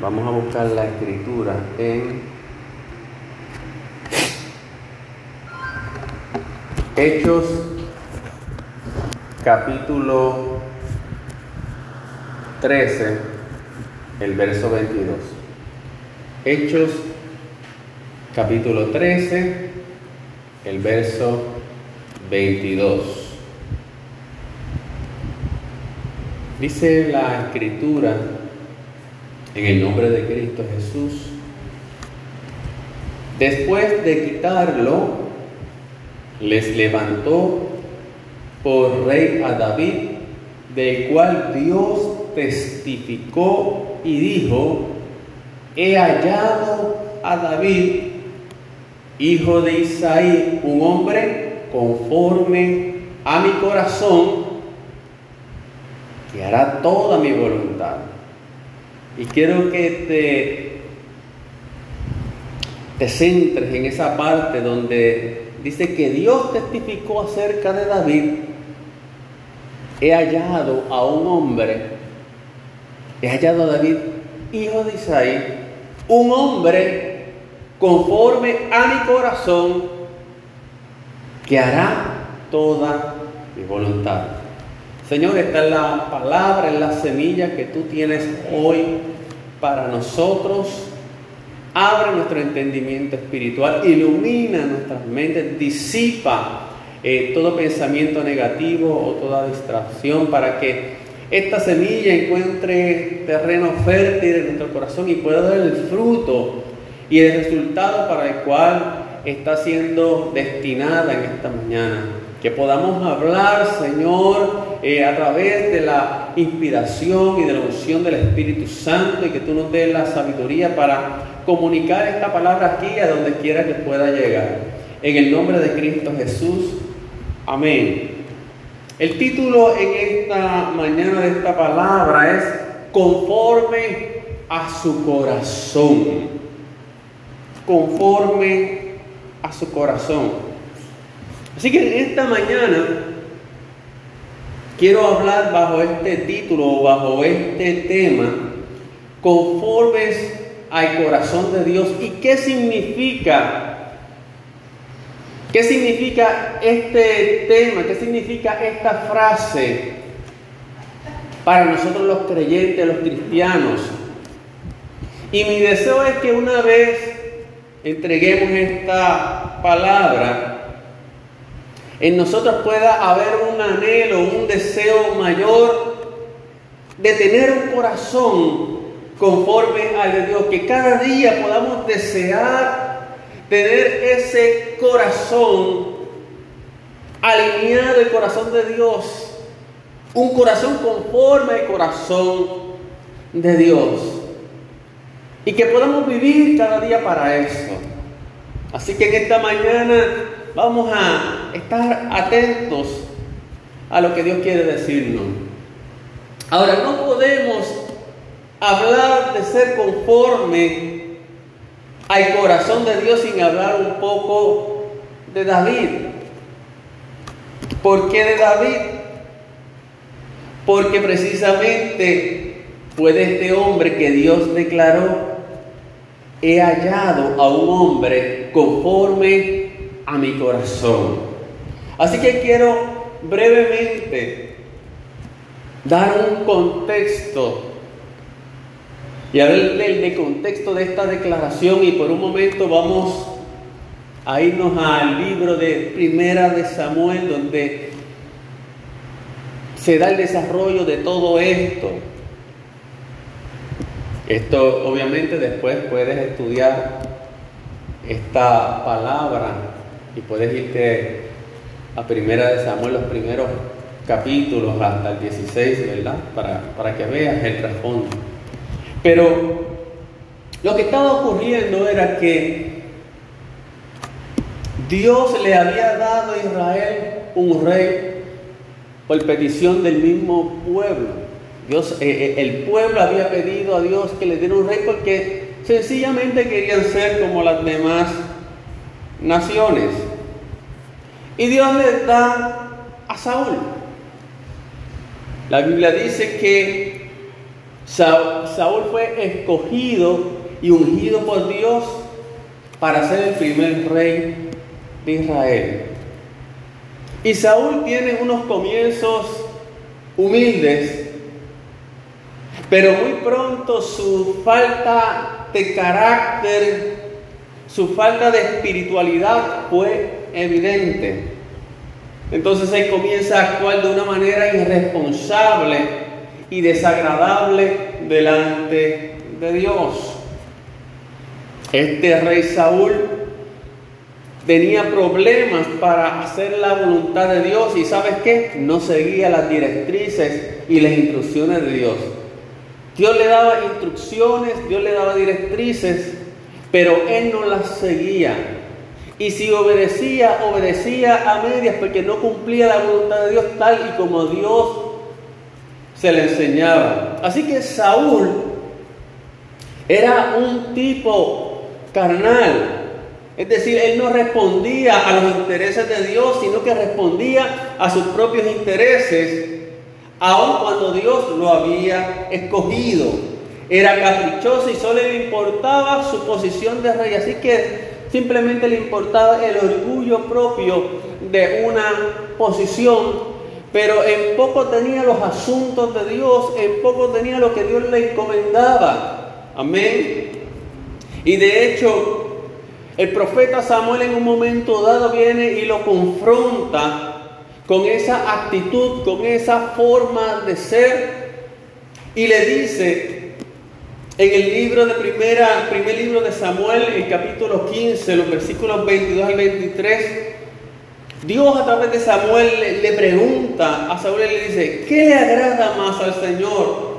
Vamos a buscar la escritura en Hechos capítulo 13, el verso 22. Hechos capítulo 13, el verso 22. Dice la escritura en el nombre de Cristo Jesús, después de quitarlo, les levantó por rey a David, del cual Dios testificó y dijo, he hallado a David, hijo de Isaí, un hombre conforme a mi corazón, que hará toda mi voluntad. Y quiero que te, te centres en esa parte donde dice que Dios testificó acerca de David. He hallado a un hombre, he hallado a David, hijo de Isaí, un hombre conforme a mi corazón, que hará toda mi voluntad. Señor, esta es la palabra, es la semilla que tú tienes hoy para nosotros. Abre nuestro entendimiento espiritual, ilumina nuestras mentes, disipa eh, todo pensamiento negativo o toda distracción para que esta semilla encuentre terreno fértil en nuestro corazón y pueda dar el fruto y el resultado para el cual está siendo destinada en esta mañana. Que podamos hablar, Señor, eh, a través de la inspiración y de la unción del Espíritu Santo y que tú nos des la sabiduría para comunicar esta palabra aquí a donde quiera que pueda llegar. En el nombre de Cristo Jesús. Amén. El título en esta mañana de esta palabra es conforme a su corazón. Conforme a su corazón. Así que en esta mañana quiero hablar bajo este título, bajo este tema, conformes al corazón de Dios. ¿Y qué significa? ¿Qué significa este tema? ¿Qué significa esta frase para nosotros los creyentes, los cristianos? Y mi deseo es que una vez entreguemos esta palabra, en nosotros pueda haber un anhelo, un deseo mayor de tener un corazón conforme al de Dios, que cada día podamos desear tener ese corazón alineado el corazón de Dios, un corazón conforme al corazón de Dios, y que podamos vivir cada día para eso. Así que en esta mañana vamos a estar atentos a lo que Dios quiere decirnos. Ahora, no podemos hablar de ser conforme al corazón de Dios sin hablar un poco de David. ¿Por qué de David? Porque precisamente fue de este hombre que Dios declaró, he hallado a un hombre conforme a mi corazón. Así que quiero brevemente dar un contexto y hablar del contexto de esta declaración y por un momento vamos a irnos al libro de Primera de Samuel donde se da el desarrollo de todo esto. Esto obviamente después puedes estudiar esta palabra y puedes irte a Primera de Samuel los primeros capítulos hasta el 16, ¿verdad? Para, para que veas el trasfondo. Pero lo que estaba ocurriendo era que Dios le había dado a Israel un rey por petición del mismo pueblo. Dios, eh, eh, el pueblo había pedido a Dios que le diera un rey porque sencillamente querían ser como las demás naciones. Y Dios le da a Saúl. La Biblia dice que Saúl fue escogido y ungido por Dios para ser el primer rey de Israel. Y Saúl tiene unos comienzos humildes, pero muy pronto su falta de carácter, su falta de espiritualidad fue evidente. Entonces él comienza a actuar de una manera irresponsable y desagradable delante de Dios. Este rey Saúl tenía problemas para hacer la voluntad de Dios y sabes qué? No seguía las directrices y las instrucciones de Dios. Dios le daba instrucciones, Dios le daba directrices, pero él no las seguía. Y si obedecía, obedecía a medias porque no cumplía la voluntad de Dios tal y como Dios se le enseñaba. Así que Saúl era un tipo carnal. Es decir, él no respondía a los intereses de Dios, sino que respondía a sus propios intereses, aun cuando Dios lo había escogido. Era caprichoso y solo le importaba su posición de rey. Así que Simplemente le importaba el orgullo propio de una posición, pero en poco tenía los asuntos de Dios, en poco tenía lo que Dios le encomendaba. Amén. Y de hecho, el profeta Samuel en un momento dado viene y lo confronta con esa actitud, con esa forma de ser, y le dice, en el libro de primera, primer libro de Samuel, el capítulo 15, los versículos 22 al 23, Dios a través de Samuel le, pregunta a Saúl le dice, ¿qué le agrada más al Señor?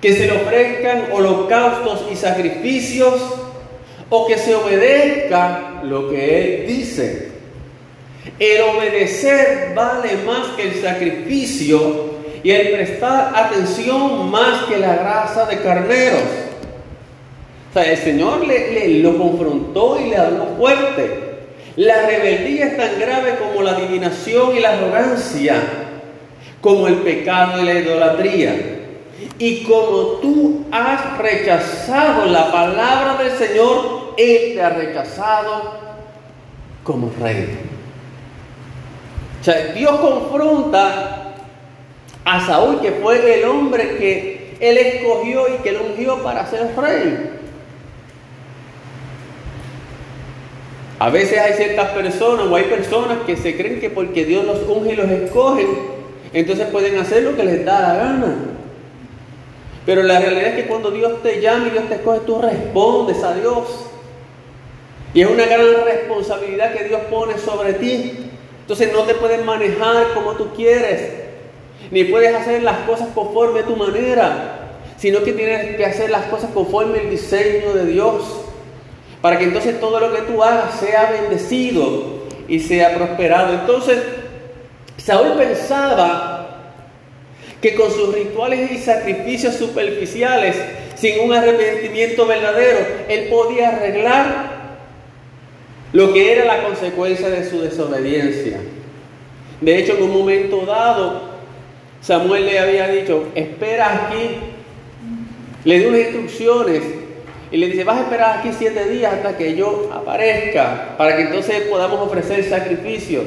¿Que se le ofrezcan holocaustos y sacrificios o que se obedezca lo que Él dice? El obedecer vale más que el sacrificio y el prestar atención más que la grasa de carneros. O sea, el Señor le, lo confrontó y le habló fuerte. La rebeldía es tan grave como la adivinación y la arrogancia, como el pecado y la idolatría. Y como tú has rechazado la palabra del Señor, Él te ha rechazado como rey. O sea, Dios confronta a Saúl, que fue el hombre que él escogió y que lo ungió para ser rey. A veces hay ciertas personas o hay personas que se creen que porque Dios los unge y los escoge, entonces pueden hacer lo que les da la gana. Pero la realidad es que cuando Dios te llama y Dios te escoge, tú respondes a Dios. Y es una gran responsabilidad que Dios pone sobre ti. Entonces no te puedes manejar como tú quieres ni puedes hacer las cosas conforme a tu manera, sino que tienes que hacer las cosas conforme el diseño de Dios, para que entonces todo lo que tú hagas sea bendecido y sea prosperado. Entonces, Saúl pensaba que con sus rituales y sacrificios superficiales, sin un arrepentimiento verdadero, él podía arreglar lo que era la consecuencia de su desobediencia. De hecho, en un momento dado, Samuel le había dicho, espera aquí. Le dio instrucciones y le dice, vas a esperar aquí siete días hasta que yo aparezca, para que entonces podamos ofrecer sacrificio.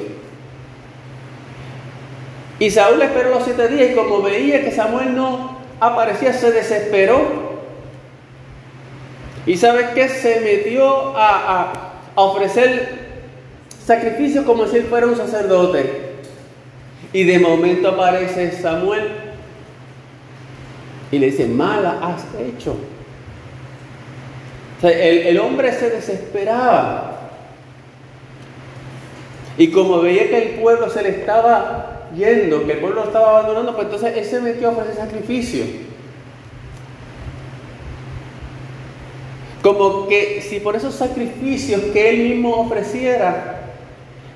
Y Saúl esperó los siete días y como veía que Samuel no aparecía, se desesperó. ¿Y sabes qué? Se metió a, a, a ofrecer sacrificio como si él fuera un sacerdote. Y de momento aparece Samuel y le dice, mala has hecho. el, hombre se desesperaba. Y como veía que el pueblo se le estaba yendo, que el pueblo lo estaba abandonando, pues entonces él se metió a ofrecer sacrificio. Como que si por esos sacrificios que él mismo ofreciera,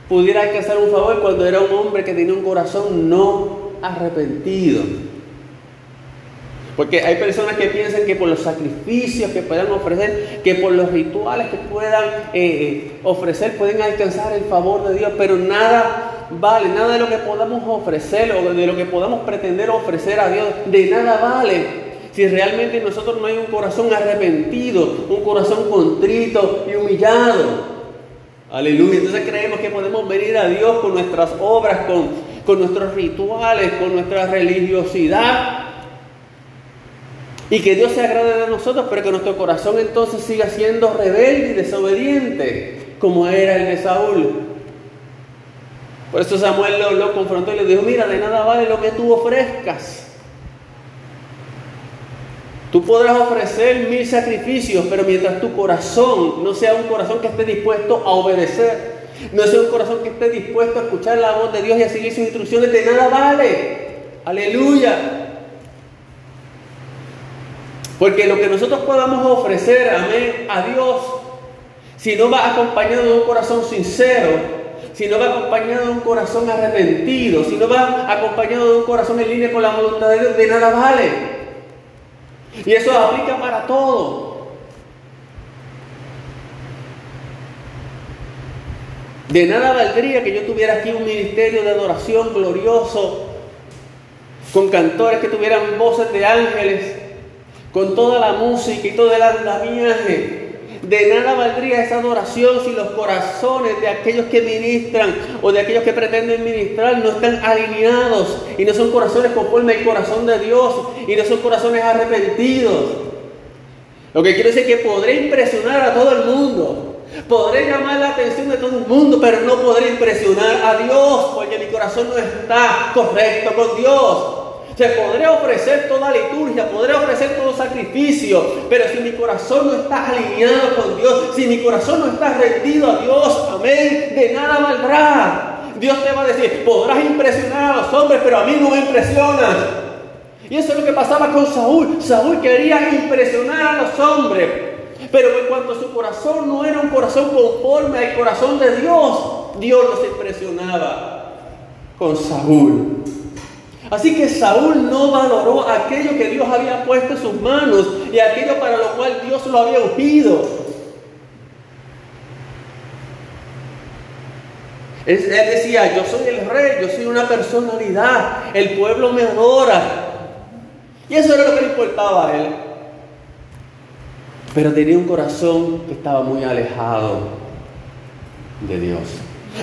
pudiera alcanzar un favor cuando era un hombre que tenía un corazón no arrepentido. Porque hay personas que piensan que por los sacrificios que puedan ofrecer, que por los rituales que puedan eh, eh, ofrecer, pueden alcanzar el favor de Dios, pero nada vale, nada de lo que podamos ofrecer o de lo que podamos pretender ofrecer a Dios, de nada vale si realmente en nosotros no hay un corazón arrepentido, un corazón contrito y humillado. Aleluya. Entonces creemos que podemos venir a Dios con nuestras obras, con, con nuestros rituales, con nuestra religiosidad. Y que Dios se agrade de nosotros, pero que nuestro corazón entonces siga siendo rebelde y desobediente, como era el de Saúl. Por eso Samuel lo, lo confrontó y le dijo, mira, de nada vale lo que tú ofrezcas. Tú podrás ofrecer mil sacrificios, pero mientras tu corazón no sea un corazón que esté dispuesto a obedecer, no sea un corazón que esté dispuesto a escuchar la voz de Dios y a seguir sus instrucciones, de nada vale. Aleluya. Porque lo que nosotros podamos ofrecer, amén, a Dios, si no va acompañado de un corazón sincero, si no va acompañado de un corazón arrepentido, si no va acompañado de un corazón en línea con la voluntad de Dios, de nada vale. Y eso aplica para todo. De nada valdría que yo tuviera aquí un ministerio de adoración glorioso, con cantores que tuvieran voces de ángeles, con toda la música y todo el andamiaje. De nada valdría esa adoración si los corazones de aquellos que ministran o de aquellos que pretenden ministrar no están alineados y no son corazones conforme al corazón de Dios y no son corazones arrepentidos. Lo que quiero decir es que podré impresionar a todo el mundo, podré llamar la atención de todo el mundo, pero no podré impresionar a Dios porque mi corazón no está correcto con Dios. Se podría ofrecer toda liturgia, podría ofrecer todo sacrificio, pero si mi corazón no está alineado con Dios, si mi corazón no está rendido a Dios, amén, de nada valdrá. Dios te va a decir, podrás impresionar a los hombres, pero a mí no me impresionas. Y eso es lo que pasaba con Saúl. Saúl quería impresionar a los hombres, pero en cuanto su corazón no era un corazón conforme al corazón de Dios, Dios los impresionaba con Saúl. Así que Saúl no valoró aquello que Dios había puesto en sus manos y aquello para lo cual Dios lo había ungido. Él, decía, yo soy el rey, yo soy una personalidad, el pueblo me adora. Y eso era lo que le importaba a él. Pero tenía un corazón que estaba muy alejado de Dios.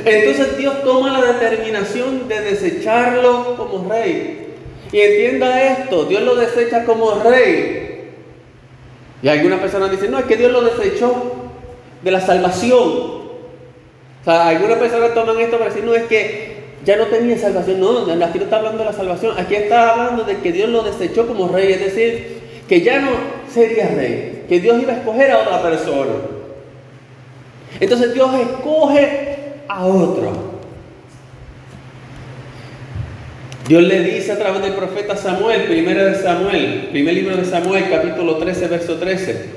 Entonces Dios toma la determinación de desecharlo como rey. Y entienda esto, Dios lo desecha como rey. Y algunas personas dicen, no, es que Dios lo desechó de la salvación. O sea, algunas personas toman esto para decir, no, es que ya no tenía salvación. No, aquí no está hablando de la salvación, aquí está hablando de que Dios lo desechó como rey. Es decir, que ya no sería rey, que Dios iba a escoger a otra persona. Entonces Dios escoge a otro. Dios le dice a través del profeta Samuel, primero de Samuel, primer libro de Samuel, capítulo 13, verso 13.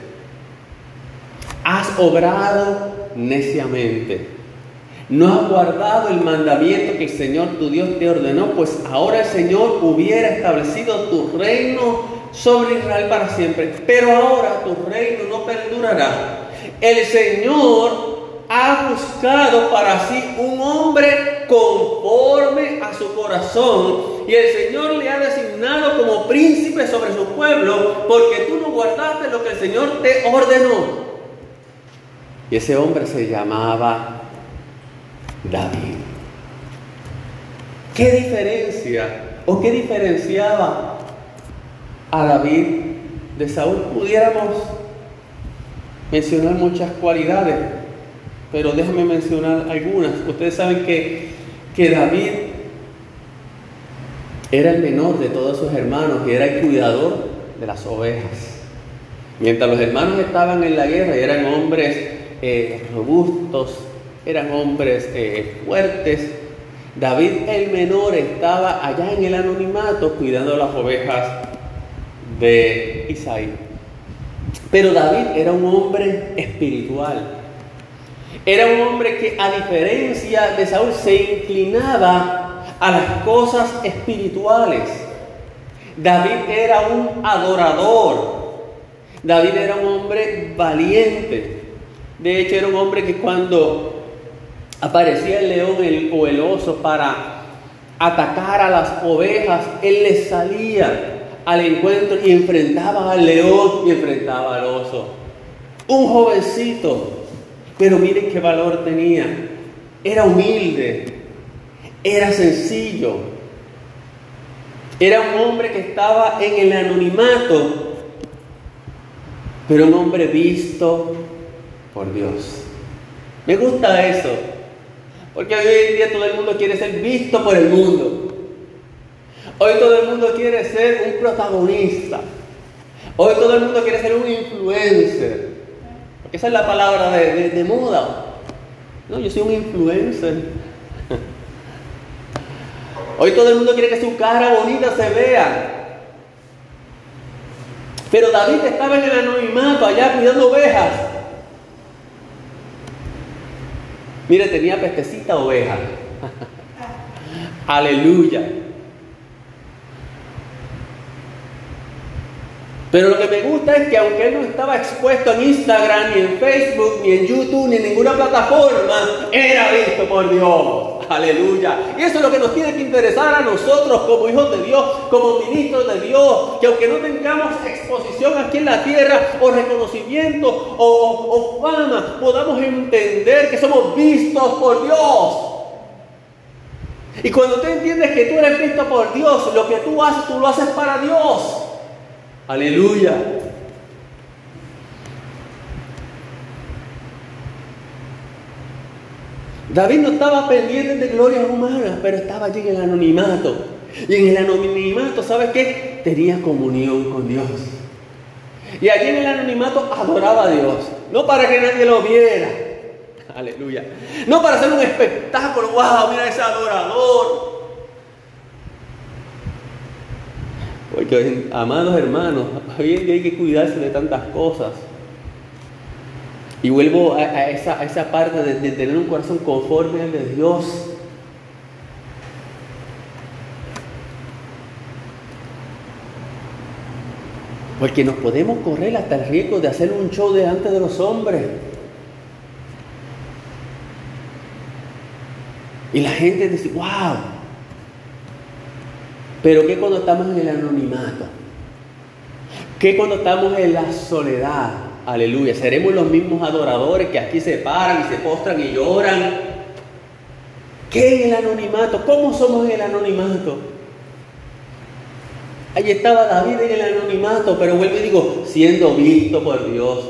Has obrado neciamente. No has guardado el mandamiento que el Señor tu Dios te ordenó, pues ahora el Señor hubiera establecido tu reino sobre Israel para siempre. Pero ahora tu reino no perdurará. El Señor ha buscado para sí un hombre conforme a su corazón y el Señor le ha designado como príncipe sobre su pueblo porque tú no guardaste lo que el Señor te ordenó. Y ese hombre se llamaba David. ¿Qué diferencia o qué diferenciaba a David de Saúl? Pudiéramos mencionar muchas cualidades pero déjame mencionar algunas. Ustedes saben que, que David era el menor de todos sus hermanos y era el cuidador de las ovejas. Mientras los hermanos estaban en la guerra y eran hombres eh, robustos, eran hombres eh, fuertes, David el menor estaba allá en el anonimato cuidando las ovejas de Isaí. Pero David era un hombre espiritual. Era un hombre que a diferencia de Saúl se inclinaba a las cosas espirituales. David era un adorador. David era un hombre valiente. De hecho, era un hombre que cuando aparecía el león o el oso para atacar a las ovejas, él les salía al encuentro y enfrentaba al león y enfrentaba al oso. Un jovencito, pero miren qué valor tenía. Era humilde, era sencillo, era un hombre que estaba en el anonimato, pero un hombre visto por Dios. Me gusta eso, porque hoy en día todo el mundo quiere ser visto por el mundo. Hoy todo el mundo quiere ser un protagonista. Hoy todo el mundo quiere ser un influencer. Esa es la palabra de, moda. No, yo soy un influencer. Hoy todo el mundo quiere que su cara bonita se vea. Pero David estaba en el anonimato allá cuidando ovejas. Mire, tenía pestecita oveja. Aleluya. Pero lo que me gusta es que aunque él no estaba expuesto en Instagram, ni en Facebook, ni en YouTube, ni en ninguna plataforma, era visto por Dios. Aleluya. Y eso es lo que nos tiene que interesar a nosotros como hijos de Dios, como ministros de Dios, que aunque no tengamos exposición aquí en la tierra o reconocimiento o, o fama, podamos entender que somos vistos por Dios. Y cuando tú entiendes que tú eres visto por Dios, lo que tú haces, tú lo haces para Dios. Aleluya. David no estaba pendiente de glorias humanas, pero estaba allí en el anonimato. Y en el anonimato, ¿sabes qué? Tenía comunión con Dios. Y allí en el anonimato adoraba a Dios. No para que nadie lo viera. Aleluya. No para hacer un espectáculo. ¡Wow! Mira ese adorador. Porque, amados hermanos, hoy día hay que cuidarse de tantas cosas. Y vuelvo a, esa, parte de, de, tener un corazón conforme al de Dios. Porque nos podemos correr hasta el riesgo de hacer un show delante de los hombres. Y la gente dice, wow, pero ¿qué cuando estamos en el anonimato? ¿Qué cuando estamos en la soledad? Aleluya. Seremos los mismos adoradores que aquí se paran y se postran y lloran. ¿Qué en el anonimato? ¿Cómo somos en el anonimato? Ahí estaba David en el anonimato, pero vuelvo y digo, siendo visto por Dios,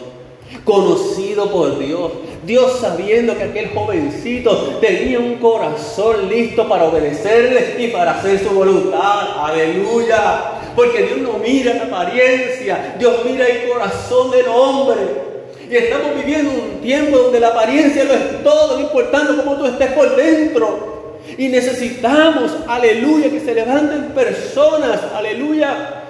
conocido por Dios, Dios sabiendo que aquel jovencito tenía un corazón listo para obedecerle y para hacer su voluntad. Aleluya. Porque Dios no mira la apariencia, Dios mira el corazón del hombre. Y estamos viviendo un tiempo donde la apariencia lo es todo, no importando cómo tú estés por dentro. Y necesitamos, aleluya, que se levanten personas, aleluya,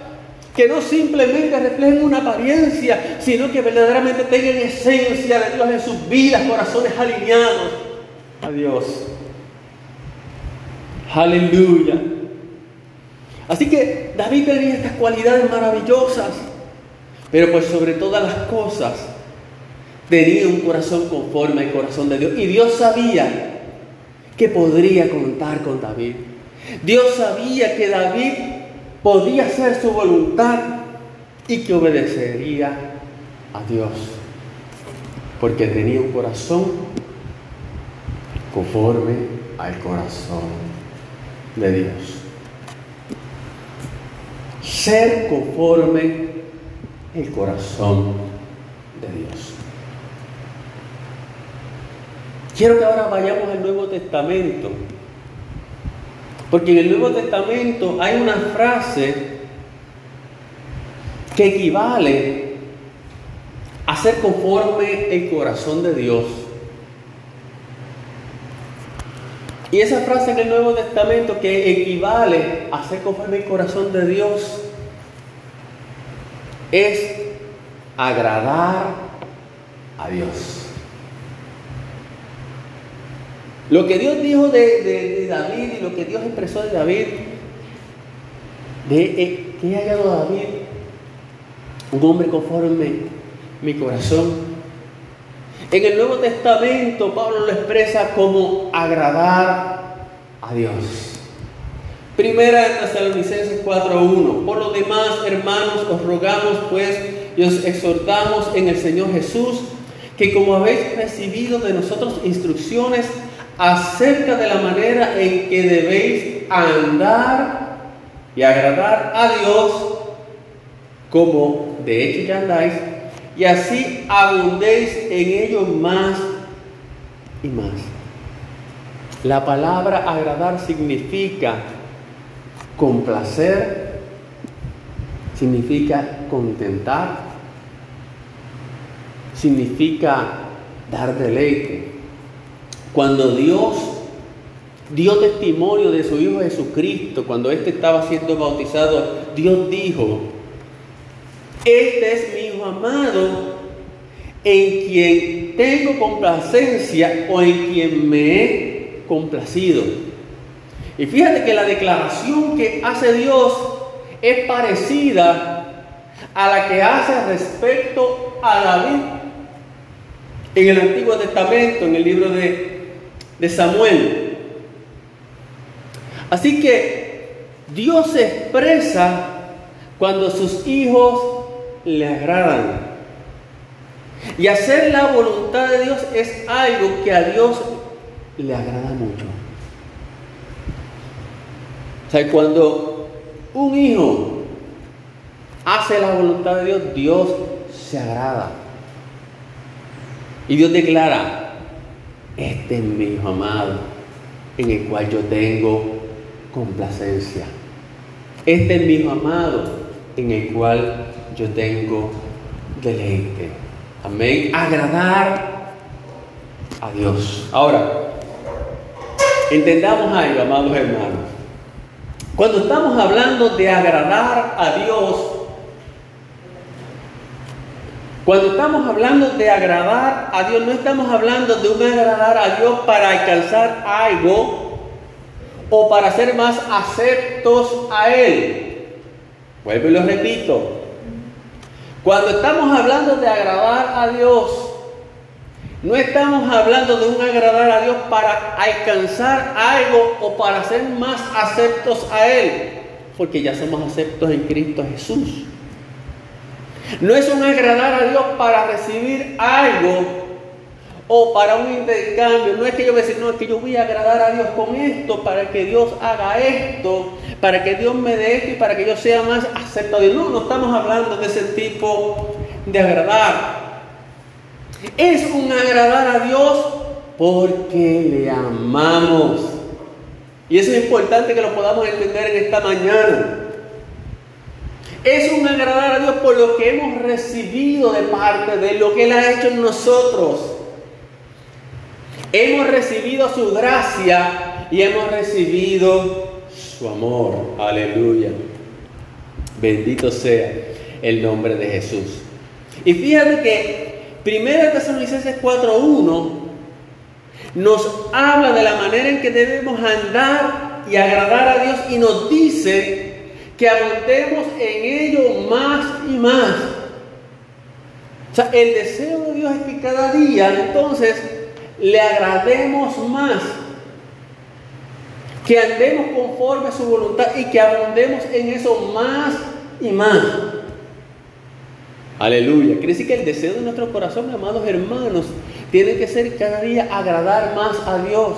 que no simplemente reflejen una apariencia, sino que verdaderamente tengan esencia de Dios en sus vidas, corazones alineados a Dios. Aleluya. Así que David tenía estas cualidades maravillosas, pero pues sobre todas las cosas tenía un corazón conforme al corazón de Dios. Y Dios sabía que podría contar con David. Dios sabía que David podía hacer su voluntad y que obedecería a Dios, porque tenía un corazón conforme al corazón de Dios. Ser conforme el corazón de Dios. Quiero que ahora vayamos al Nuevo Testamento porque en el Nuevo Testamento hay una frase que equivale a ser conforme el corazón de Dios. Y esa frase en el Nuevo Testamento que equivale a ser conforme el corazón de Dios es agradar a Dios. Lo que Dios dijo de, David y lo que Dios expresó de David, de eh, que haya hallado David, un hombre conforme mi corazón. En el Nuevo Testamento Pablo lo expresa como agradar a Dios. Primera de Tesalonicenses 4.1. Por lo demás, hermanos, os rogamos pues y os exhortamos en el Señor Jesús que como habéis recibido de nosotros instrucciones acerca de la manera en que debéis andar y agradar a Dios, como de hecho ya andáis, y así abundéis en ello más y más. La palabra agradar significa complacer, significa contentar, significa dar deleite. Cuando Dios dio testimonio de su Hijo Jesucristo, cuando éste estaba siendo bautizado, Dios dijo, este es mi Hijo amado, en quien tengo complacencia o en quien me he complacido. Y fíjate que la declaración que hace Dios es parecida a la que hace respecto a David en el Antiguo Testamento, en el libro de, de Samuel. Así que Dios se expresa cuando sus hijos le agradan. Y hacer la voluntad de Dios es algo que a Dios le agrada mucho. O sea, cuando un hijo hace la voluntad de Dios, Dios se agrada. Y Dios declara, este es mi amado, en el cual yo tengo complacencia. Este es mi amado, en el cual yo tengo deleite. Amén. Agradar a Dios. Ahora, entendamos algo, amados hermanos. Cuando estamos hablando de agradar a Dios, cuando estamos hablando de agradar a Dios, no estamos hablando de un agradar a Dios para alcanzar algo o para ser más aceptos a Él. Vuelvo y lo repito. Cuando estamos hablando de agradar a Dios, no estamos hablando de un agradar a Dios para alcanzar algo o para ser más aceptos a Él, porque ya somos aceptos en Cristo Jesús. No es un agradar a Dios para recibir algo o para un intercambio. No es que yo voy a decir, no, es que yo voy a agradar a Dios con esto, para que Dios haga esto, para que Dios me dé esto y para que yo sea más aceptado. No, no estamos hablando de ese tipo de agradar. Es un agradar a Dios porque le amamos. Y eso es importante que lo podamos entender en esta mañana. Es un agradar a Dios por lo que hemos recibido de parte de lo que Él ha hecho en nosotros. Hemos recibido su gracia y hemos recibido su amor. Aleluya. Bendito sea el nombre de Jesús. Y fíjate que 1 Tesalonicenses 4.1 nos habla de la manera en que debemos andar y agradar a Dios y nos dice que abundemos en ello más y más. O sea, el deseo de Dios es que cada día entonces le agrademos más, que andemos conforme a su voluntad y que abundemos en eso más y más. Aleluya. Quiere decir que el deseo de nuestro corazón, amados hermanos, tiene que ser cada día agradar más a Dios.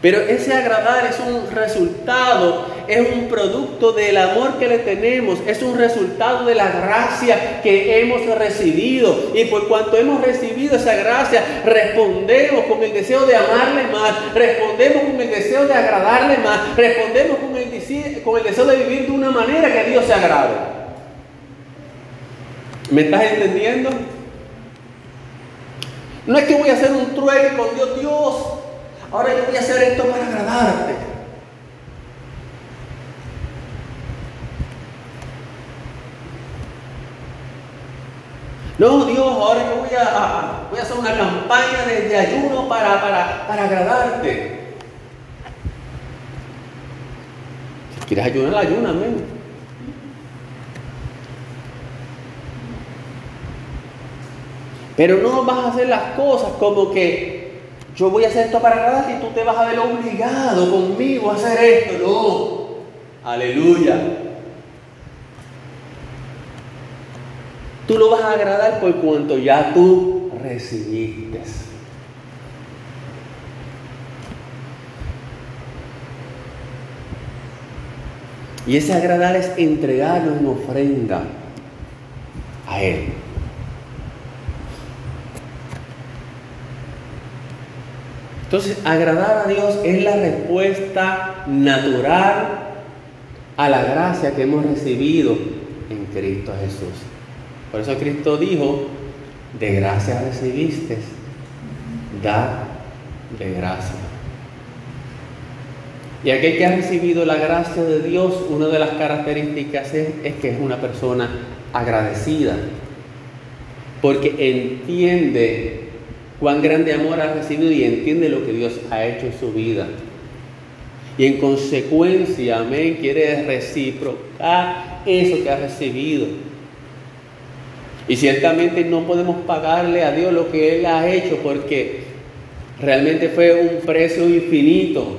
Pero ese agradar es un resultado, es un producto del amor que le tenemos, es un resultado de la gracia que hemos recibido. Y por cuanto hemos recibido esa gracia, respondemos con el deseo de amarle más, respondemos con el deseo de agradarle más, respondemos con el, deseo de vivir de una manera que a Dios se agrade. ¿Me estás entendiendo? No es que voy a hacer un trueque con Dios, Dios. Ahora yo voy a hacer esto para agradarte. No, Dios, ahora yo voy a, voy a hacer una campaña de, ayuno para, para, agradarte. Si quieres ayunar, ayuna, amén. Pero no vas a hacer las cosas como que yo voy a hacer esto para agradarte y tú te vas a ver obligado conmigo a hacer esto. No. Aleluya. Tú lo vas a agradar por cuanto ya tú recibiste. Y ese agradar es entregarlo en ofrenda a Él. Entonces, agradar a Dios es la respuesta natural a la gracia que hemos recibido en Cristo Jesús. Por eso Cristo dijo, de gracia recibiste, da de gracia. Y aquel que ha recibido la gracia de Dios, una de las características es, es que es una persona agradecida, porque entiende cuán grande amor ha recibido y entiende lo que Dios ha hecho en su vida. Y en consecuencia, amén, quiere reciprocar eso que ha recibido. Y ciertamente no podemos pagarle a Dios lo que Él ha hecho porque realmente fue un precio infinito.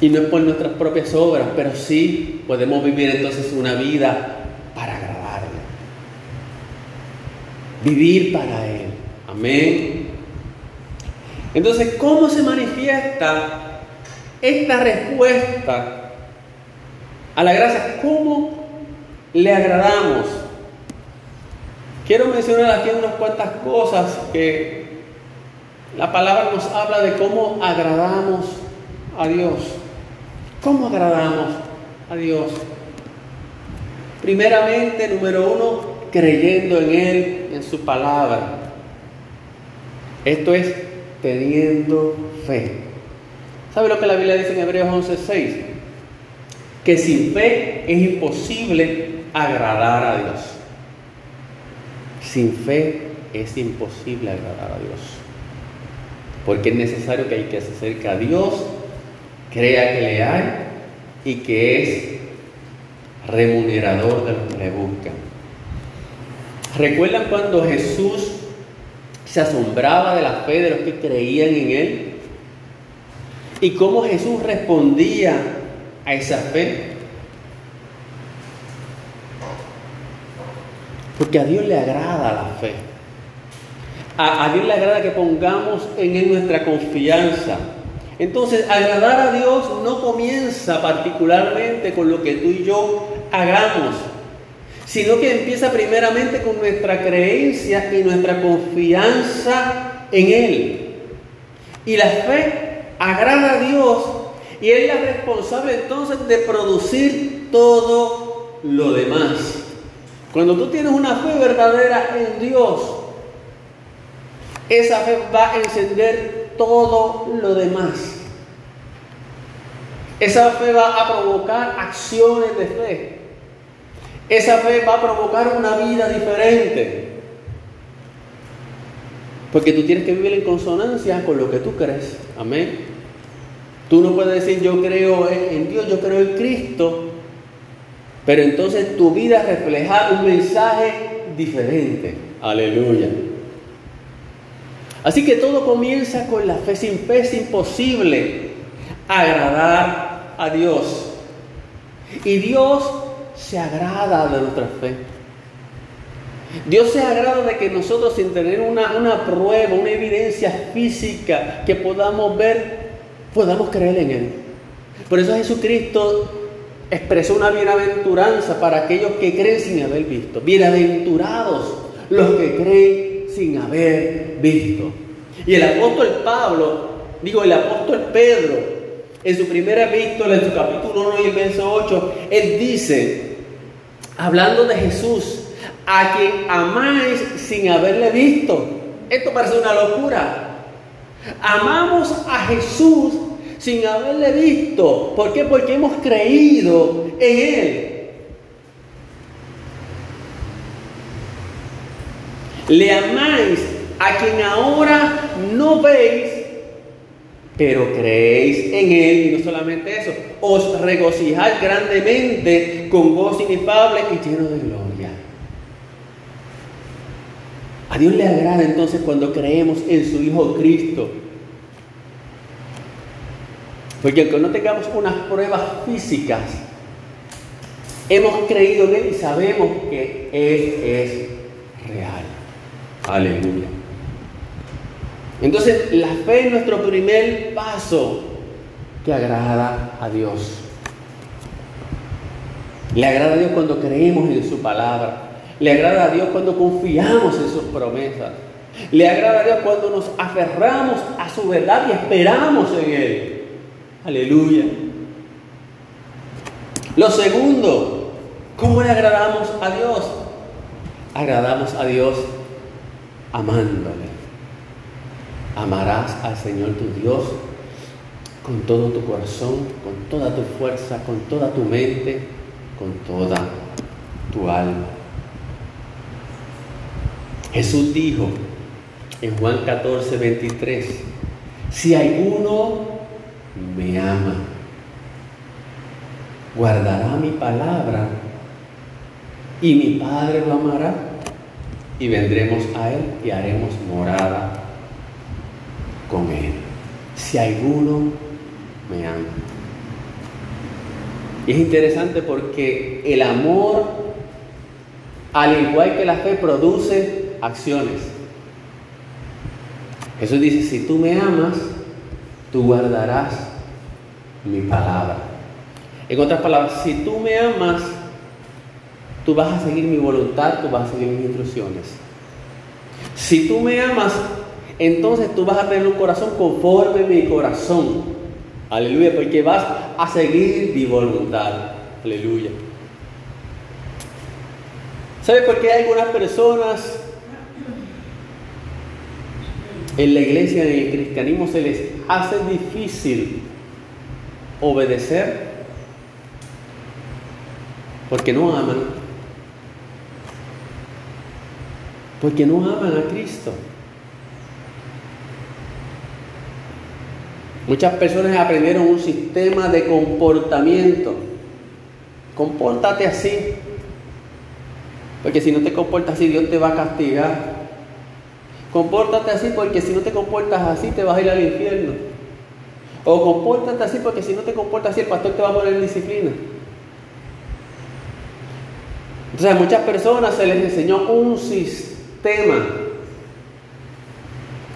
Y no es por nuestras propias obras, pero sí podemos vivir entonces una vida para agradarle. Vivir para Él. Amén. Entonces, ¿cómo se manifiesta esta respuesta a la gracia? ¿Cómo le agradamos? Quiero mencionar aquí unas cuantas cosas que la palabra nos habla de cómo agradamos a Dios. ¿Cómo agradamos a Dios? Primeramente, número uno, creyendo en Él, en su palabra. Esto es teniendo fe. ¿Sabe lo que la Biblia dice en Hebreos 11:6? Que sin fe es imposible agradar a Dios. Sin fe es imposible agradar a Dios. Porque es necesario que hay que se acerque a Dios crea que le hay y que es remunerador de los que le buscan. ¿Recuerdan cuando Jesús se asombraba de la fe de los que creían en Él? ¿Y cómo Jesús respondía a esa fe? Porque a Dios le agrada la fe. A, a Dios le agrada que pongamos en Él nuestra confianza. Entonces, agradar a Dios no comienza particularmente con lo que tú y yo hagamos, sino que empieza primeramente con nuestra creencia y nuestra confianza en Él. Y la fe agrada a Dios y Él es responsable entonces de producir todo lo demás. Cuando tú tienes una fe verdadera en Dios, esa fe va a encender todo lo demás. Esa fe va a provocar acciones de fe. Esa fe va a provocar una vida diferente. Porque tú tienes que vivir en consonancia con lo que tú crees. Amén. Tú no puedes decir yo creo en Dios, yo creo en Cristo. Pero entonces tu vida refleja un mensaje diferente. Aleluya. Así que todo comienza con la fe. Sin fe es imposible agradar a Dios. Y Dios se agrada de nuestra fe. Dios se agrada de que nosotros sin tener una, una prueba, una evidencia física que podamos ver, podamos creer en Él. Por eso Jesucristo expresó una bienaventuranza para aquellos que creen sin haber visto. Bienaventurados los que creen sin haber visto. Y el apóstol Pablo, digo el apóstol Pedro, en su primera epístola, en su capítulo 1 y el verso 8, él dice, hablando de Jesús, a quien amáis sin haberle visto. Esto parece una locura. Amamos a Jesús sin haberle visto. ¿Por qué? Porque hemos creído en Él. Le amáis a quien ahora no veis, pero creéis en Él. Y no solamente eso, os regocijáis grandemente con voz inefable y lleno de gloria. A Dios le agrada entonces cuando creemos en su Hijo Cristo. Porque aunque no tengamos unas pruebas físicas, hemos creído en Él y sabemos que Él es real. Aleluya. Entonces, la fe es nuestro primer paso que agrada a Dios. Le agrada a Dios cuando creemos en su palabra. Le agrada a Dios cuando confiamos en sus promesas. Le agrada a Dios cuando nos aferramos a su verdad y esperamos en Él. Aleluya. Lo segundo, ¿cómo le agradamos a Dios? Agradamos a Dios amándole. Amarás al Señor tu Dios con todo tu corazón, con toda tu fuerza, con toda tu mente, con toda tu alma. Jesús dijo en Juan 14, 23, si alguno me ama, guardará mi palabra y mi Padre lo amará y vendremos a Él y haremos morada con Él. Si alguno me ama. Y es interesante porque el amor, al igual que la fe, produce acciones. Jesús dice, si tú me amas, tú guardarás mi palabra. En otras palabras, si tú me amas, tú vas a seguir mi voluntad, tú vas a seguir mis instrucciones. Si tú me amas, entonces tú vas a tener un corazón conforme a mi corazón. Aleluya, porque vas a seguir mi voluntad. Aleluya. ¿Sabe por qué hay algunas personas en la iglesia, en el cristianismo, se les hace difícil obedecer? Porque no aman. Porque no aman a Cristo. Muchas personas aprendieron un sistema de comportamiento. Compórtate así. Porque si no te comportas así, Dios te va a castigar. Compórtate así porque si no te comportas así, te vas a ir al infierno. O compórtate así porque si no te comportas así, el pastor te va a poner en disciplina. Entonces a muchas personas se les enseñó un sistema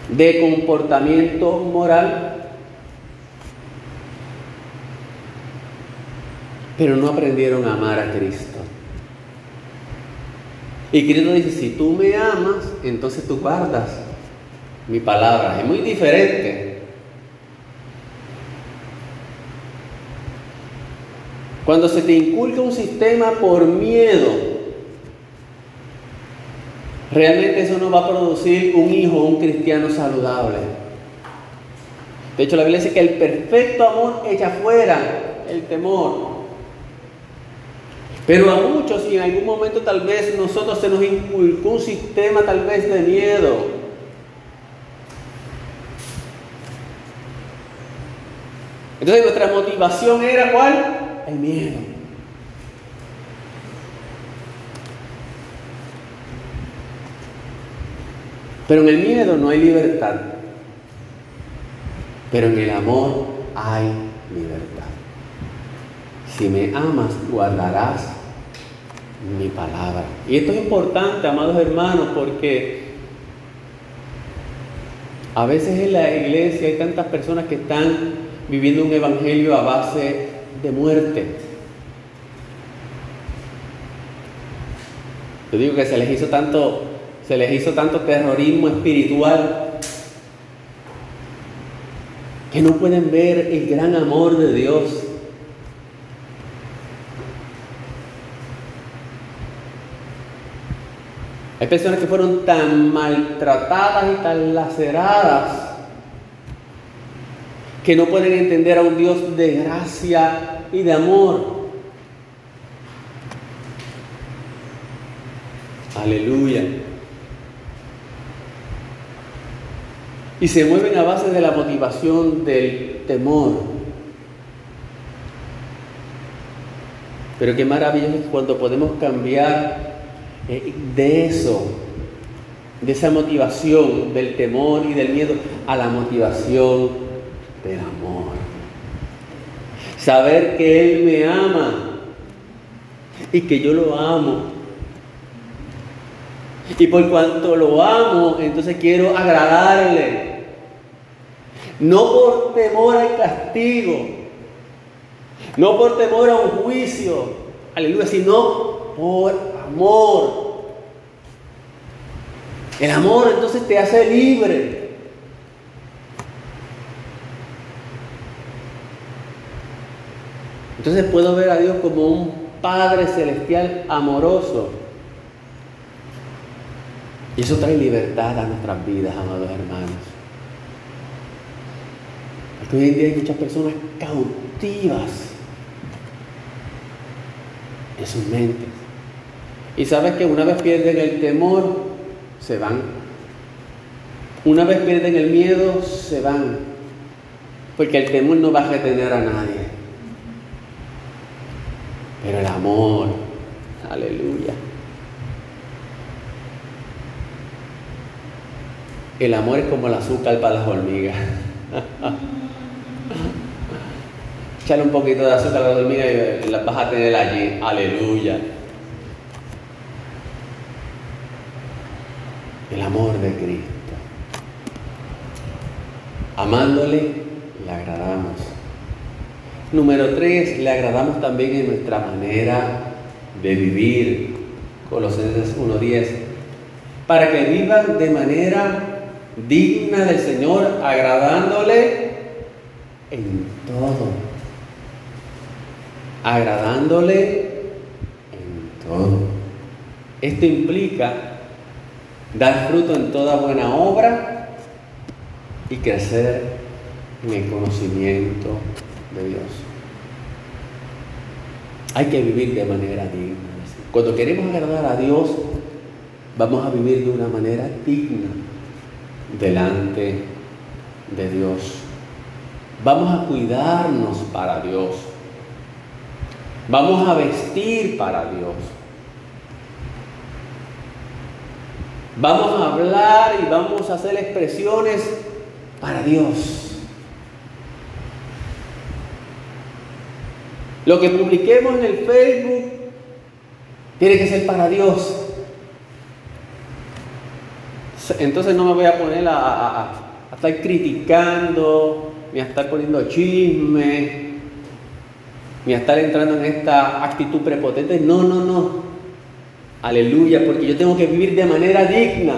de comportamiento moral pero no aprendieron a amar a Cristo. Y Cristo dice, si tú me amas, entonces tú guardas mi palabra. Es muy diferente. Cuando se te inculca un sistema por miedo, realmente eso no va a producir un hijo, un cristiano saludable. De hecho, la Biblia dice que el perfecto amor echa fuera el temor. Pero a muchos, y en algún momento tal vez nosotros se nos inculcó un sistema tal vez de miedo. Entonces nuestra motivación era cuál? El miedo. Pero en el miedo no hay libertad. Pero en el amor hay libertad. Si me amas, guardarás mi palabra. Y esto es importante, amados hermanos, porque a veces en la iglesia hay tantas personas que están viviendo un evangelio a base de muerte. Yo digo que se les hizo tanto, se les hizo tanto terrorismo espiritual que no pueden ver el gran amor de Dios Hay personas que fueron tan maltratadas y tan laceradas que no pueden entender a un Dios de gracia y de amor. Aleluya. Y se mueven a base de la motivación del temor. Pero qué maravilloso es cuando podemos cambiar eh, de eso, de esa motivación del temor y del miedo a la motivación del amor. Saber que Él me ama y que yo lo amo. Y por cuanto lo amo, entonces quiero agradarle. No por temor al castigo, no por temor a un juicio, aleluya, sino por amor. El amor entonces te hace libre. Entonces puedo ver a Dios como un Padre celestial amoroso. Y eso trae libertad a nuestras vidas, amados hermanos. Porque hoy en día hay muchas personas cautivas en sus mentes. Y sabes que una vez pierden el temor, se van. Una vez pierden el miedo, se van. Porque el temor no va a retener a nadie. Pero el amor, aleluya. El amor es como el azúcar para las hormigas. Echale un poquito de azúcar a las hormigas y las vas a tener allí. Aleluya. El amor de Cristo. Amándole, le agradamos. Número tres, le agradamos también en nuestra manera de vivir. Colosenses 1.10. Para que vivan de manera digna del Señor, agradándole en todo. Agradándole en todo. Esto implica dar fruto en toda buena obra y crecer en el conocimiento de Dios. Hay que vivir de manera digna. Cuando queremos agradar a Dios, vamos a vivir de una manera digna delante de Dios. Vamos a cuidarnos para Dios. Vamos a vestir para Dios. Vamos a hablar y vamos a hacer expresiones para Dios. Lo que publiquemos en el Facebook tiene que ser para Dios. Entonces no me voy a poner a, estar criticando, ni a estar poniendo chisme, ni a estar entrando en esta actitud prepotente. No, no, no. Aleluya, porque yo tengo que vivir de manera digna.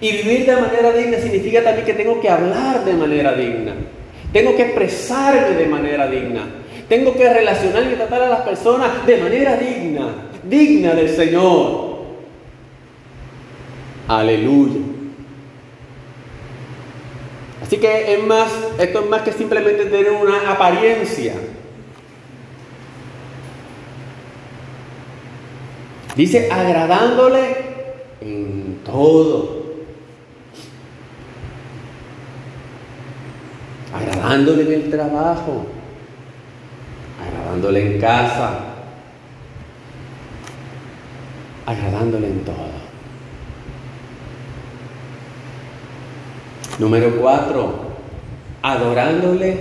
Y vivir de manera digna significa también que tengo que hablar de manera digna. Tengo que expresarme de manera digna. Tengo que relacionarme y tratar a las personas de manera digna, digna del Señor. Aleluya. Así que es más, esto es más que simplemente tener una apariencia. Dice agradándole en todo. Agradándole en el trabajo. Agradándole en casa. Agradándole en todo. Número cuatro, adorándole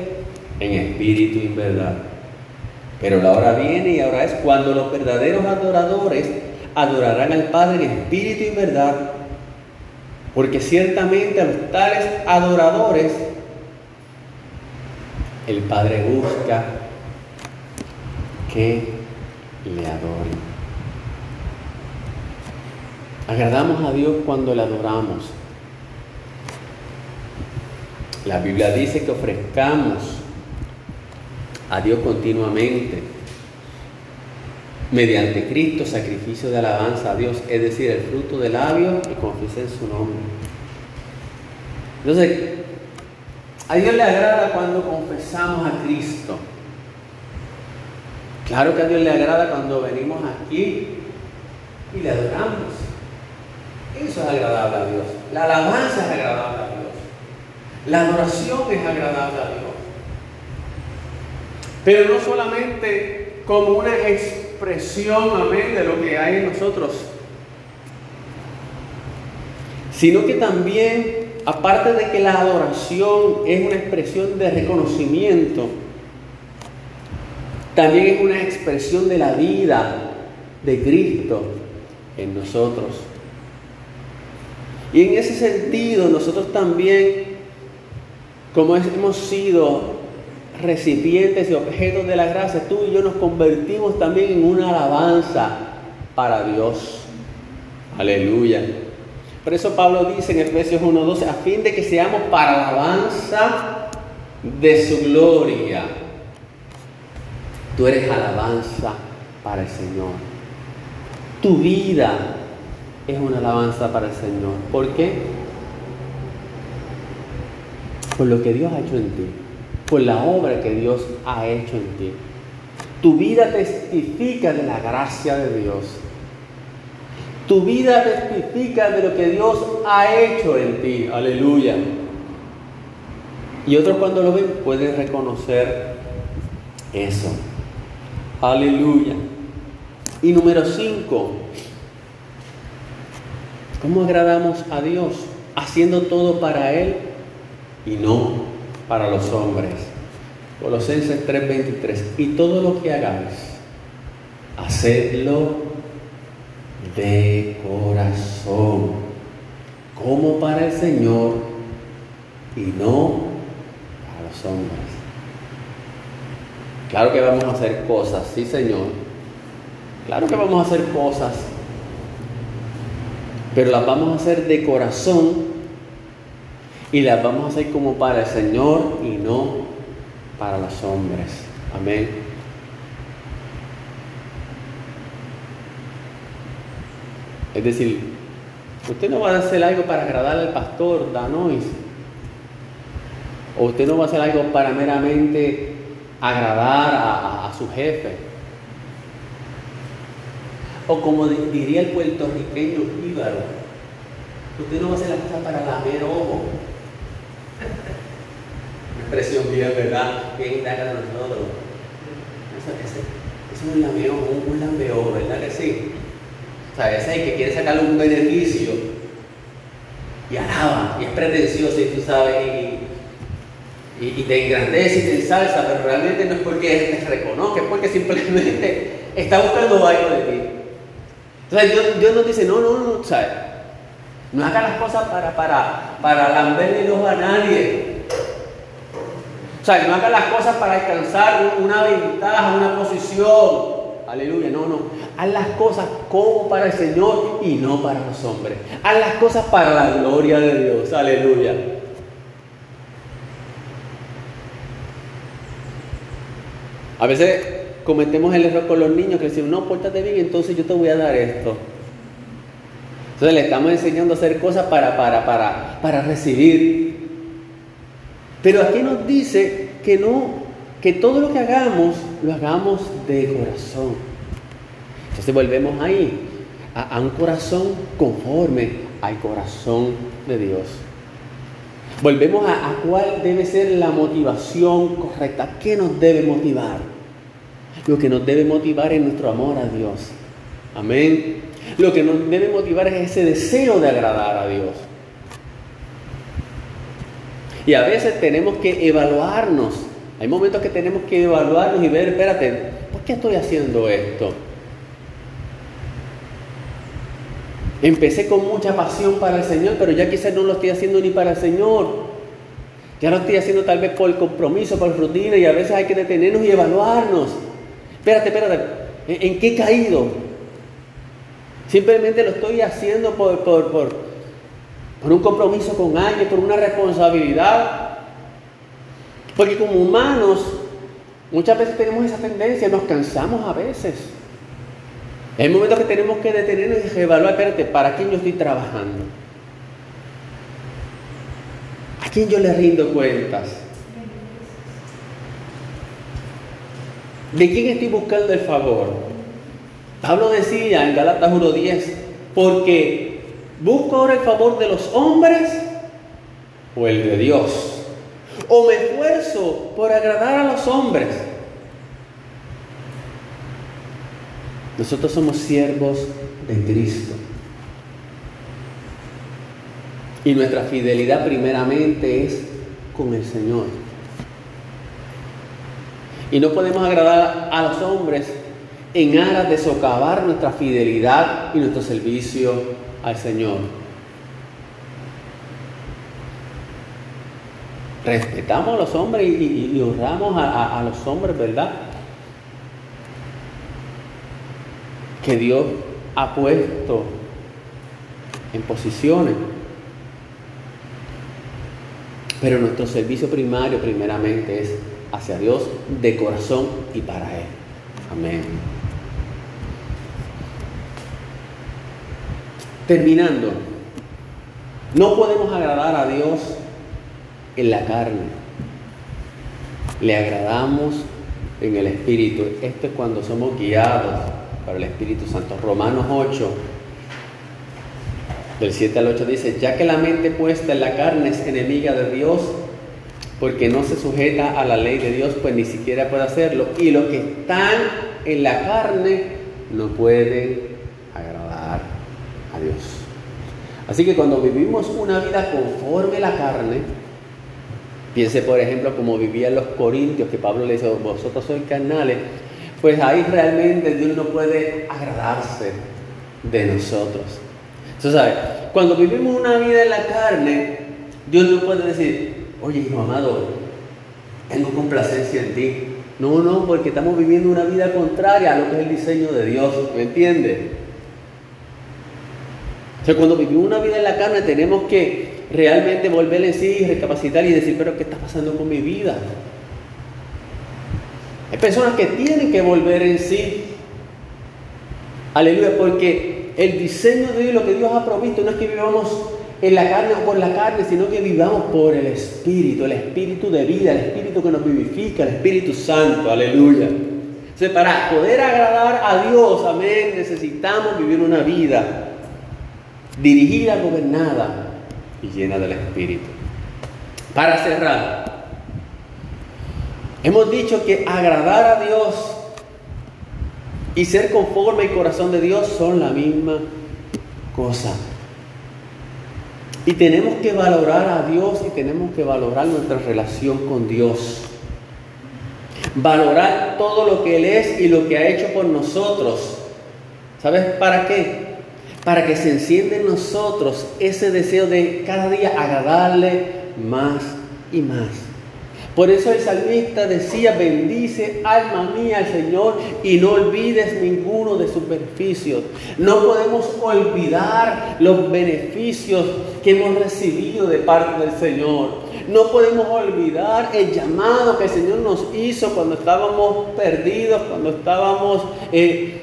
en espíritu y en verdad. Pero la hora viene y ahora es cuando los verdaderos adoradores adorarán al Padre en espíritu y en verdad. Porque ciertamente a los tales adoradores el Padre busca que le adoren. Agradamos a Dios cuando le adoramos. La Biblia dice que ofrezcamos a Dios continuamente mediante Cristo sacrificio de alabanza a Dios, es decir, el fruto del labio y confiesen su nombre. Entonces, a Dios le agrada cuando confesamos a Cristo. Claro que a Dios le agrada cuando venimos aquí y le adoramos. Eso es agradable a Dios. La alabanza es agradable a Dios. La adoración es agradable a Dios. Pero no solamente como una expresión, amén, de lo que hay en nosotros, sino que también, aparte de que la adoración es una expresión de reconocimiento, También es una expresión de la vida de Cristo en nosotros. Y en ese sentido nosotros también, como hemos sido recipientes y objetos de la gracia, tú y yo nos convertimos también en una alabanza para Dios. Aleluya. Por eso Pablo dice en Efesios 1.12, a fin de que seamos para alabanza de su gloria. Tú eres alabanza para el Señor. Tu vida es una alabanza para el Señor. ¿Por qué? Por lo que Dios ha hecho en ti. Por la obra que Dios ha hecho en ti. Tu vida testifica de la gracia de Dios. Tu vida testifica de lo que Dios ha hecho en ti. Aleluya. Y otros cuando lo ven pueden reconocer eso. Aleluya. Y número 5. ¿Cómo agradamos a Dios? Haciendo todo para Él y no para los hombres. Colosenses 3:23. Y todo lo que hagáis, hacedlo de corazón, como para el Señor y no para los hombres. Claro que vamos a hacer cosas, sí Señor. Claro que vamos a hacer cosas, pero las vamos a hacer de corazón y las vamos a hacer como para el Señor y no para los hombres. Amén. Es decir, usted no va a hacer algo para agradar al pastor Danois. O usted no va a hacer algo para meramente agradar a, su jefe. O como diría el puertorriqueño Íbaro, usted no va a hacer la cosa para lamer ojo. Una expresión bien, ¿verdad? Bien indaga de nosotros. Eso, es un lameo, un, un lameo, ¿verdad que sí? O sea, ese que quiere sacarle un beneficio y alaba, y es pretencioso, y tú sabes, y, y, te engrandece y te ensalza, pero realmente no es porque te reconozca, es porque simplemente está buscando algo de ti. Entonces Dios, nos dice, no, no, no, ¿sabes? No haga las cosas para, para, para lamberle los a nadie. O sea, no haga las cosas para alcanzar una ventaja, una posición. Aleluya, no, no. Haz las cosas como para el Señor y no para los hombres. Haz las cosas para la gloria de Dios. Aleluya. A veces cometemos el error con los niños que decimos, no, pórtate bien, entonces yo te voy a dar esto. Entonces le estamos enseñando a hacer cosas para, para, para, para recibir. Pero aquí nos dice que no que todo lo que hagamos, lo hagamos de corazón. Entonces volvemos ahí, a, un corazón conforme al corazón de Dios. Volvemos a, cuál debe ser la motivación correcta. ¿Qué nos debe motivar? Lo que nos debe motivar es nuestro amor a Dios. Amén. Lo que nos debe motivar es ese deseo de agradar a Dios. Y a veces tenemos que evaluarnos hay momentos que tenemos que evaluarnos y ver, espérate, ¿por qué estoy haciendo esto? Empecé con mucha pasión para el Señor, pero ya quizás no lo estoy haciendo ni para el Señor. Ya lo estoy haciendo tal vez por compromiso, por rutina, y a veces hay que detenernos y evaluarnos. Espérate, espérate, ¿en qué he caído? Simplemente lo estoy haciendo por, por, por, un compromiso con alguien, por una responsabilidad. Porque como humanos, muchas veces tenemos esa tendencia, nos cansamos a veces. Hay momentos que tenemos que detenernos y evaluar, espérate, ¿para quién yo estoy trabajando? ¿A quién yo le rindo cuentas? ¿De quién estoy buscando el favor? Pablo decía en Galatas 1.10, porque busco ahora el favor de los hombres o el de Dios o me esfuerzo por agradar a los hombres. Nosotros somos siervos de Cristo. Y nuestra fidelidad primeramente es con el Señor. Y no podemos agradar a los hombres en aras de socavar nuestra fidelidad y nuestro servicio al Señor. Respetamos a los hombres y, honramos a, los hombres, ¿verdad? Que Dios ha puesto en posiciones. Pero nuestro servicio primario primeramente es hacia Dios de corazón y para Él. Amén. Terminando, no podemos agradar a Dios en la carne. Le agradamos en el Espíritu. Esto es cuando somos guiados por el Espíritu Santo. Romanos 8, del 7 al 8 dice, ya que la mente puesta en la carne es enemiga de Dios, porque no se sujeta a la ley de Dios, pues ni siquiera puede hacerlo. Y los que están en la carne no pueden agradar a Dios. Así que cuando vivimos una vida conforme a la carne, piense por ejemplo como vivían los corintios, que Pablo le dice, vosotros sois carnales, pues ahí realmente Dios no puede agradarse de nosotros. Entonces. Cuando vivimos una vida en la carne, Dios no puede decir, oye, hijo amado, tengo complacencia en ti. No, no, porque estamos viviendo una vida contraria a lo que es el diseño de Dios, ¿me entiendes? O sea, cuando vivimos una vida en la carne tenemos que realmente volver en sí, recapacitar y decir, pero ¿qué está pasando con mi vida? Hay personas que tienen que volver en sí. Aleluya, porque el diseño de Dios, lo que Dios ha provisto, no es que vivamos en la carne o por la carne, sino que vivamos por el Espíritu, el Espíritu de vida, el Espíritu que nos vivifica, el Espíritu Santo, aleluya. Entonces, para poder agradar a Dios, amén, necesitamos vivir una vida dirigida, gobernada y llena del Espíritu. Para cerrar, hemos dicho que agradar a Dios y ser conforme al corazón de Dios son la misma cosa. Y tenemos que valorar a Dios y tenemos que valorar nuestra relación con Dios. Valorar todo lo que Él es y lo que ha hecho por nosotros. ¿Sabes para qué? Para que se encienda en nosotros ese deseo de cada día agradarle más y más. Por eso el salmista decía, bendice alma mía al Señor y no olvides ninguno de sus beneficios. No podemos olvidar los beneficios que hemos recibido de parte del Señor. No podemos olvidar el llamado que el Señor nos hizo cuando estábamos perdidos, cuando estábamos... Eh,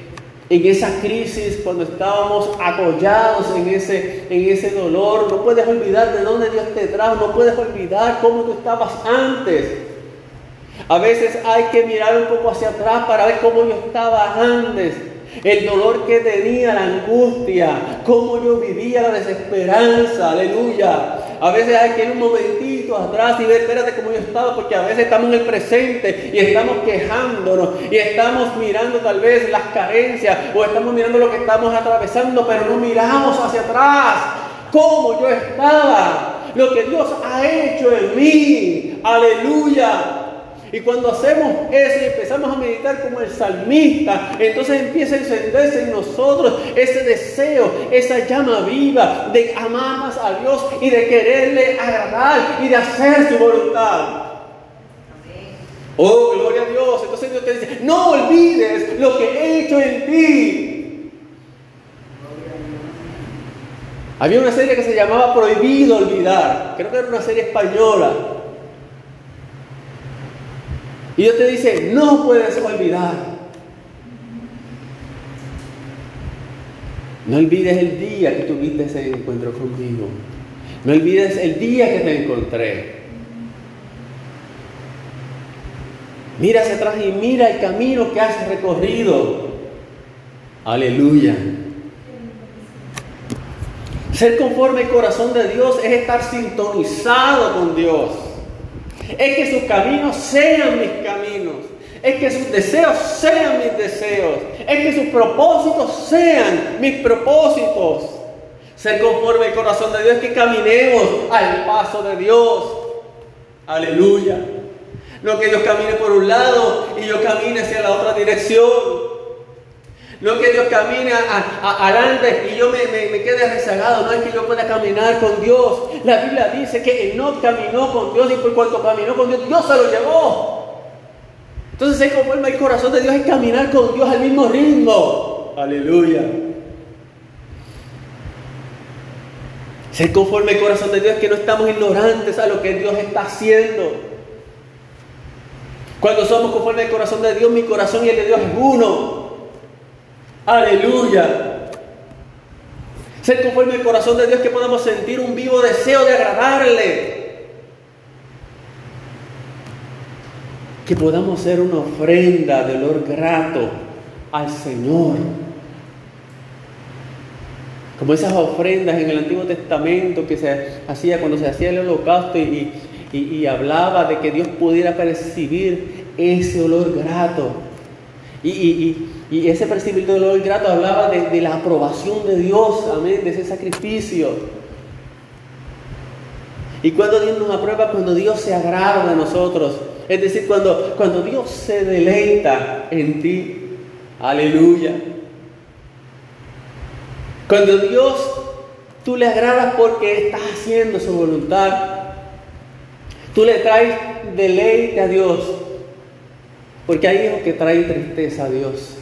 en esa crisis, cuando estábamos apoyados en ese, en ese dolor. No puedes olvidar de dónde Dios te trajo, no puedes olvidar cómo tú estabas antes. A veces hay que mirar un poco hacia atrás para ver cómo yo estaba antes. El dolor que tenía, la angustia, cómo yo vivía la desesperanza, aleluya. A veces hay que ir un momentito atrás y ver, espérate cómo yo estaba, porque a veces estamos en el presente y estamos quejándonos y estamos mirando tal vez las carencias o estamos mirando lo que estamos atravesando, pero no miramos hacia atrás, cómo yo estaba, lo que Dios ha hecho en mí, aleluya. Y cuando hacemos eso y empezamos a meditar como el salmista, entonces empieza a encenderse en nosotros ese deseo, esa llama viva de amar más a Dios y de quererle agradar y de hacer su voluntad. Oh, gloria a Dios. Entonces Dios te dice, no olvides lo que he hecho en ti. Había una serie que se llamaba Prohibido Olvidar. Creo que era una serie española. Y Dios te dice, no puedes olvidar. No olvides el día que tuviste ese encuentro conmigo. No olvides el día que te encontré. Mira hacia atrás y mira el camino que has recorrido. Aleluya. Ser conforme al corazón de Dios es estar sintonizado con Dios. Es que sus caminos sean mis caminos. Es que sus deseos sean mis deseos. Es que sus propósitos sean mis propósitos. Ser conforme al corazón de Dios es que caminemos al paso de Dios. Aleluya. No que Dios camine por un lado y yo camine hacia la otra dirección. No que Dios camine adelante y yo me, me, quede rezagado. No es que yo pueda caminar con Dios. La Biblia dice que no caminó con Dios y por cuanto caminó con Dios, Dios se lo llevó. Entonces se conforma el corazón de Dios es caminar con Dios al mismo ritmo. Aleluya. Ser conforme el corazón de Dios es que no estamos ignorantes a lo que Dios está haciendo. Cuando somos conforme al corazón de Dios, mi corazón y el de Dios es uno. Aleluya. Ser conforme al corazón de Dios que podamos sentir un vivo deseo de agradarle. Que podamos ser una ofrenda de olor grato al Señor. Como esas ofrendas en el Antiguo Testamento que se hacía cuando se hacía el holocausto y, hablaba de que Dios pudiera percibir ese olor grato. Y, ese percibir de olor grato hablaba de, la aprobación de Dios, amén, de ese sacrificio. Y cuando Dios nos aprueba, cuando Dios se agrada de nosotros, es decir, cuando, cuando Dios se deleita en ti, aleluya. Cuando Dios tú le agradas porque estás haciendo su voluntad, tú le traes deleite a Dios, porque hay hijos que traen tristeza a Dios.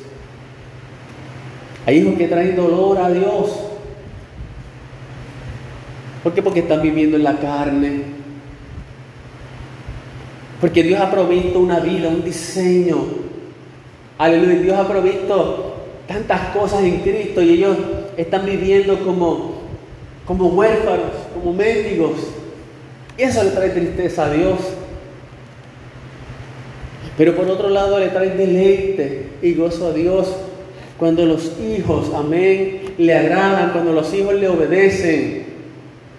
Hay hijos que traen dolor a Dios. ¿Por qué? Porque están viviendo en la carne. Porque Dios ha provisto una vida, un diseño. Aleluya. Dios ha provisto tantas cosas en Cristo y ellos están viviendo como, como huérfanos, como mendigos. Y eso le trae tristeza a Dios. Pero por otro lado le trae deleite y gozo a Dios cuando los hijos, amén, le agradan, cuando los hijos le obedecen.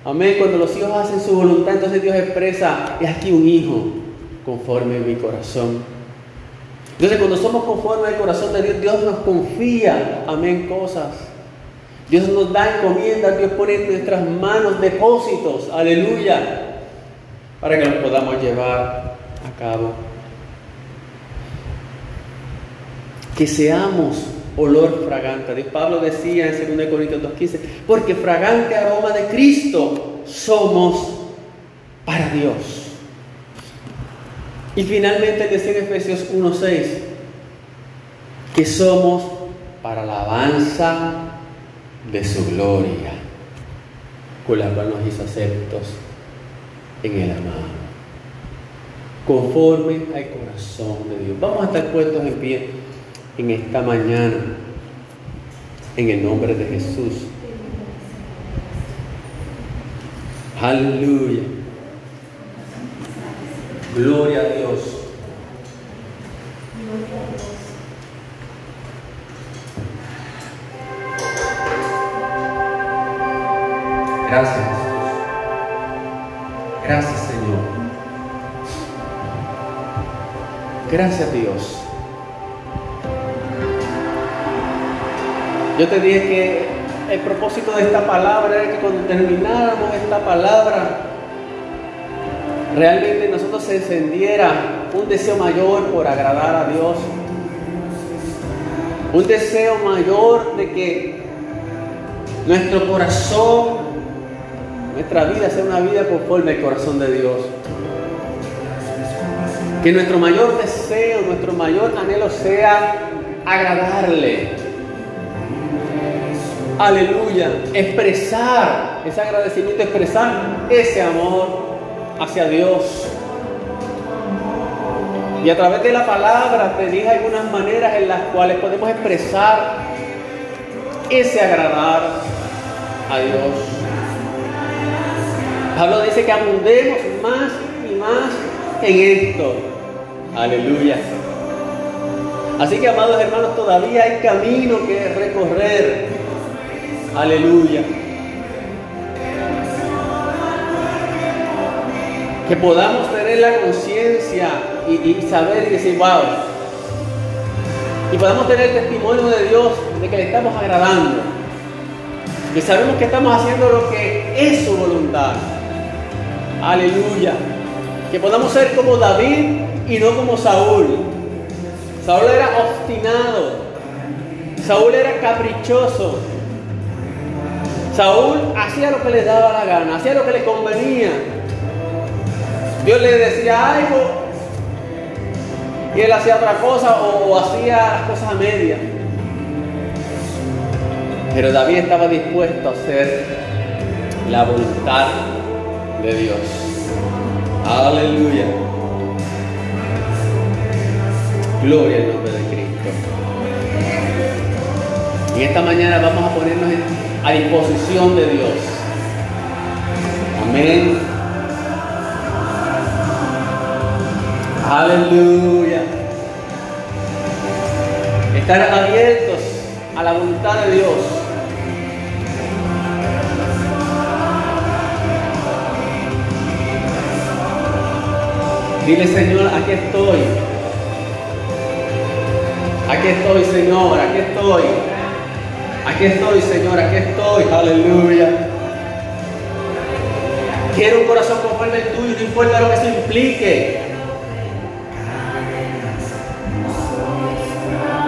Amén, cuando los hijos hacen su voluntad, entonces Dios expresa, y aquí un hijo conforme a mi corazón. Entonces cuando somos conforme al corazón de Dios, Dios nos confía, amén, cosas. Dios nos da encomiendas, Dios pone en nuestras manos depósitos, aleluya, para que los podamos llevar a cabo. Que seamos olor fragante. Pablo decía en 2 Corintios 2.15, porque fragante aroma de Cristo somos para Dios. Y finalmente decía en Efesios 1.6, que somos para alabanza de su gloria, con la cual nos hizo aceptos en el amado, conforme al corazón de Dios. Vamos a estar puestos en pie en esta mañana, en el nombre de Jesús. Aleluya. Gloria a Dios. Gracias. Gracias Señor. Gracias Dios. Yo te dije que el propósito de esta palabra era que cuando termináramos esta palabra, realmente nosotros se encendiera un deseo mayor por agradar a Dios. Un deseo mayor de que nuestro corazón nuestra vida sea una vida conforme al corazón de Dios. Que nuestro mayor deseo, nuestro mayor anhelo sea agradarle. Aleluya. Expresar ese agradecimiento, expresar ese amor hacia Dios. Y a través de la palabra te dije algunas maneras en las cuales podemos expresar ese agradar a Dios. Pablo dice que abundemos más y más en esto. Aleluya. Así que, amados hermanos, todavía hay camino que recorrer. Aleluya. Que podamos tener la conciencia y, saber y decir, wow. Y podamos tener testimonio de Dios de que le estamos agradando. Que sabemos que estamos haciendo lo que es su voluntad. Aleluya. Que podamos ser como David, y no como Saúl. Saúl era obstinado. Saúl era caprichoso. Saúl hacía lo que le daba la gana, hacía lo que le convenía. Dios le decía algo y él hacía otra cosa o, hacía las cosas a media. Pero David estaba dispuesto a hacer la voluntad de Dios. Aleluya. Gloria al nombre de Cristo. Y esta mañana vamos a ponernos a disposición de Dios. Amén. Aleluya. Estar abiertos a la voluntad de Dios. Dile, Señor, aquí estoy. Aquí estoy, Señor, aquí estoy. Aquí estoy, Señor, aquí estoy. Aleluya. Quiero un corazón conforme el tuyo, no importa lo que eso implique.